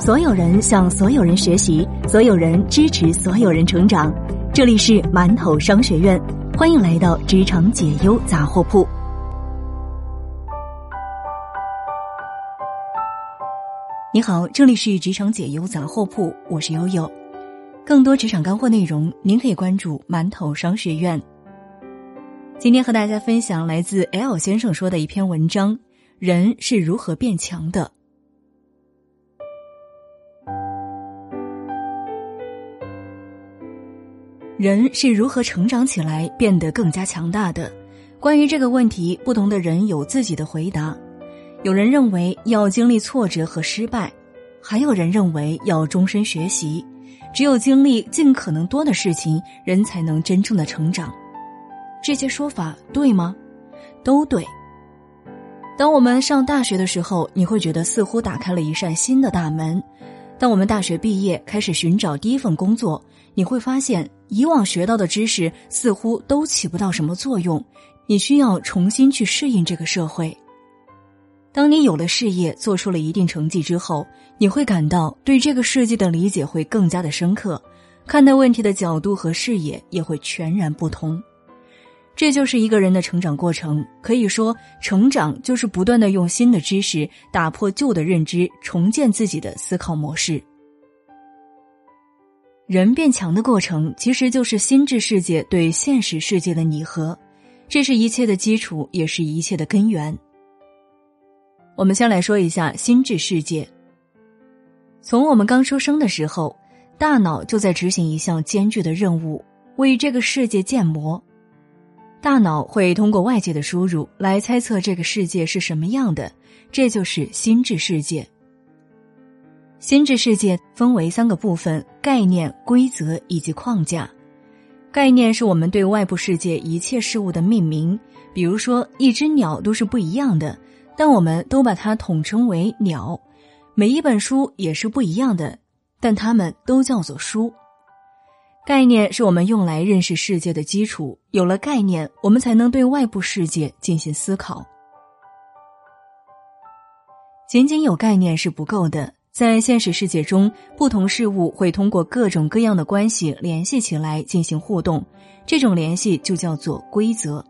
所有人向所有人学习，所有人支持所有人成长。这里是馒头商学院，欢迎来到职场解忧杂货铺。你好，这里是职场解忧杂货铺，我是悠悠。更多职场干货内容，您可以关注馒头商学院。今天和大家分享来自 L 先生说的一篇文章：人是如何变强的。人是如何成长起来，变得更加强大的？关于这个问题，不同的人有自己的回答。有人认为要经历挫折和失败，还有人认为要终身学习。只有经历尽可能多的事情，人才能真正的成长。这些说法对吗？都对。当我们上大学的时候，你会觉得似乎打开了一扇新的大门。当我们大学毕业，开始寻找第一份工作，你会发现。以往学到的知识似乎都起不到什么作用，你需要重新去适应这个社会。当你有了事业，做出了一定成绩之后，你会感到对这个世界的理解会更加的深刻，看待问题的角度和视野也会全然不同。这就是一个人的成长过程。可以说，成长就是不断的用新的知识打破旧的认知，重建自己的思考模式。人变强的过程，其实就是心智世界对现实世界的拟合，这是一切的基础，也是一切的根源。我们先来说一下心智世界。从我们刚出生的时候，大脑就在执行一项艰巨的任务，为这个世界建模。大脑会通过外界的输入来猜测这个世界是什么样的，这就是心智世界。心智世界分为三个部分：概念、规则以及框架。概念是我们对外部世界一切事物的命名，比如说一只鸟都是不一样的，但我们都把它统称为鸟；每一本书也是不一样的，但它们都叫做书。概念是我们用来认识世界的基础，有了概念，我们才能对外部世界进行思考。仅仅有概念是不够的。在现实世界中，不同事物会通过各种各样的关系联系起来进行互动，这种联系就叫做规则。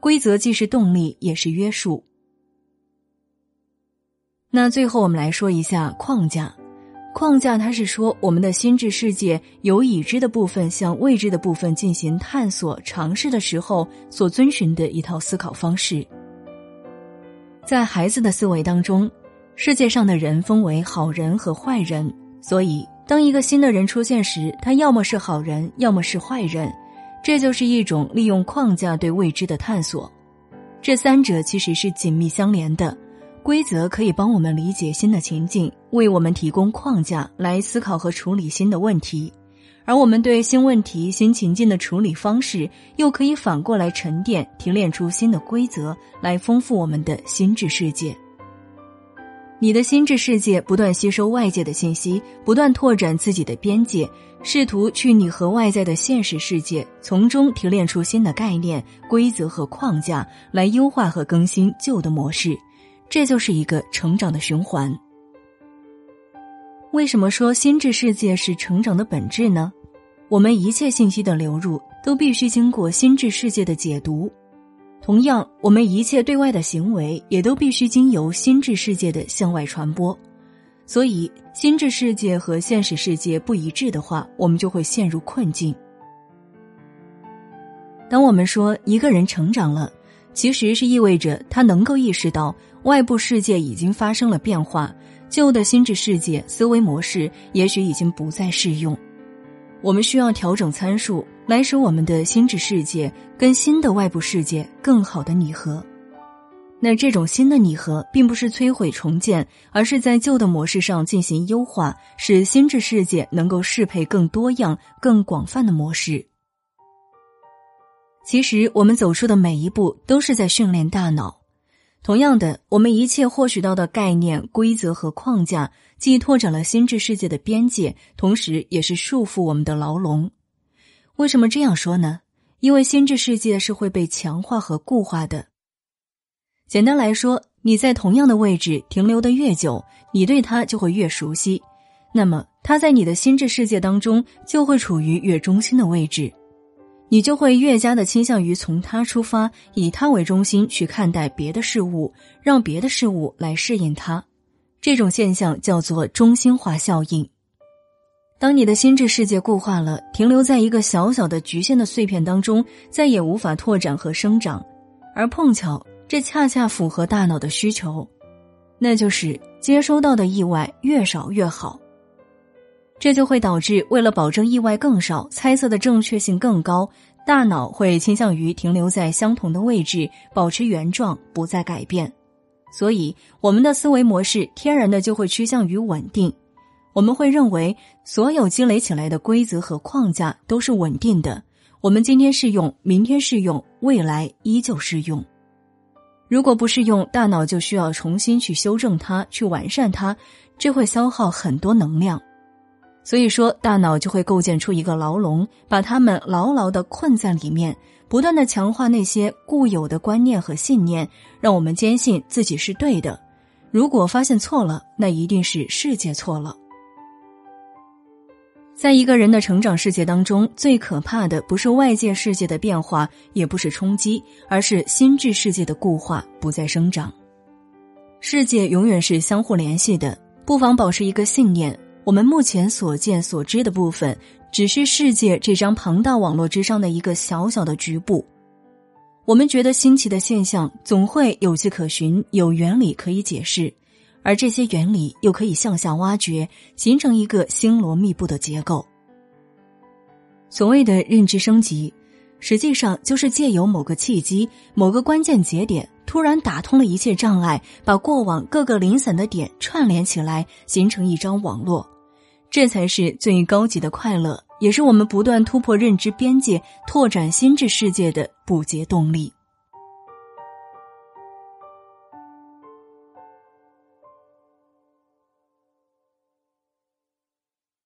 规则既是动力，也是约束。那最后我们来说一下框架。框架它是说我们的心智世界由已知的部分向未知的部分进行探索、尝试的时候所遵循的一套思考方式。在孩子的思维当中。世界上的人分为好人和坏人，所以当一个新的人出现时，他要么是好人，要么是坏人。这就是一种利用框架对未知的探索。这三者其实是紧密相连的。规则可以帮我们理解新的情境，为我们提供框架来思考和处理新的问题，而我们对新问题、新情境的处理方式，又可以反过来沉淀、提炼出新的规则，来丰富我们的心智世界。你的心智世界不断吸收外界的信息，不断拓展自己的边界，试图去拟合外在的现实世界，从中提炼出新的概念、规则和框架，来优化和更新旧的模式。这就是一个成长的循环。为什么说心智世界是成长的本质呢？我们一切信息的流入都必须经过心智世界的解读。同样，我们一切对外的行为也都必须经由心智世界的向外传播。所以，心智世界和现实世界不一致的话，我们就会陷入困境。当我们说一个人成长了，其实是意味着他能够意识到外部世界已经发生了变化，旧的心智世界思维模式也许已经不再适用。我们需要调整参数。来使我们的心智世界跟新的外部世界更好的拟合。那这种新的拟合，并不是摧毁重建，而是在旧的模式上进行优化，使心智世界能够适配更多样、更广泛的模式。其实，我们走出的每一步都是在训练大脑。同样的，我们一切获取到的概念、规则和框架，既拓展了心智世界的边界，同时也是束缚我们的牢笼。为什么这样说呢？因为心智世界是会被强化和固化的。简单来说，你在同样的位置停留的越久，你对它就会越熟悉，那么它在你的心智世界当中就会处于越中心的位置，你就会越加的倾向于从他出发，以他为中心去看待别的事物，让别的事物来适应他。这种现象叫做中心化效应。当你的心智世界固化了，停留在一个小小的局限的碎片当中，再也无法拓展和生长，而碰巧这恰恰符合大脑的需求，那就是接收到的意外越少越好。这就会导致，为了保证意外更少，猜测的正确性更高，大脑会倾向于停留在相同的位置，保持原状，不再改变。所以，我们的思维模式天然的就会趋向于稳定。我们会认为，所有积累起来的规则和框架都是稳定的。我们今天适用，明天适用，未来依旧适用。如果不适用，大脑就需要重新去修正它，去完善它，这会消耗很多能量。所以说，大脑就会构建出一个牢笼，把它们牢牢的困在里面，不断的强化那些固有的观念和信念，让我们坚信自己是对的。如果发现错了，那一定是世界错了。在一个人的成长世界当中，最可怕的不是外界世界的变化，也不是冲击，而是心智世界的固化，不再生长。世界永远是相互联系的，不妨保持一个信念：我们目前所见所知的部分，只是世界这张庞大网络之上的一个小小的局部。我们觉得新奇的现象，总会有迹可循，有原理可以解释。而这些原理又可以向下挖掘，形成一个星罗密布的结构。所谓的认知升级，实际上就是借由某个契机、某个关键节点，突然打通了一切障碍，把过往各个零散的点串联起来，形成一张网络。这才是最高级的快乐，也是我们不断突破认知边界、拓展心智世界的不竭动力。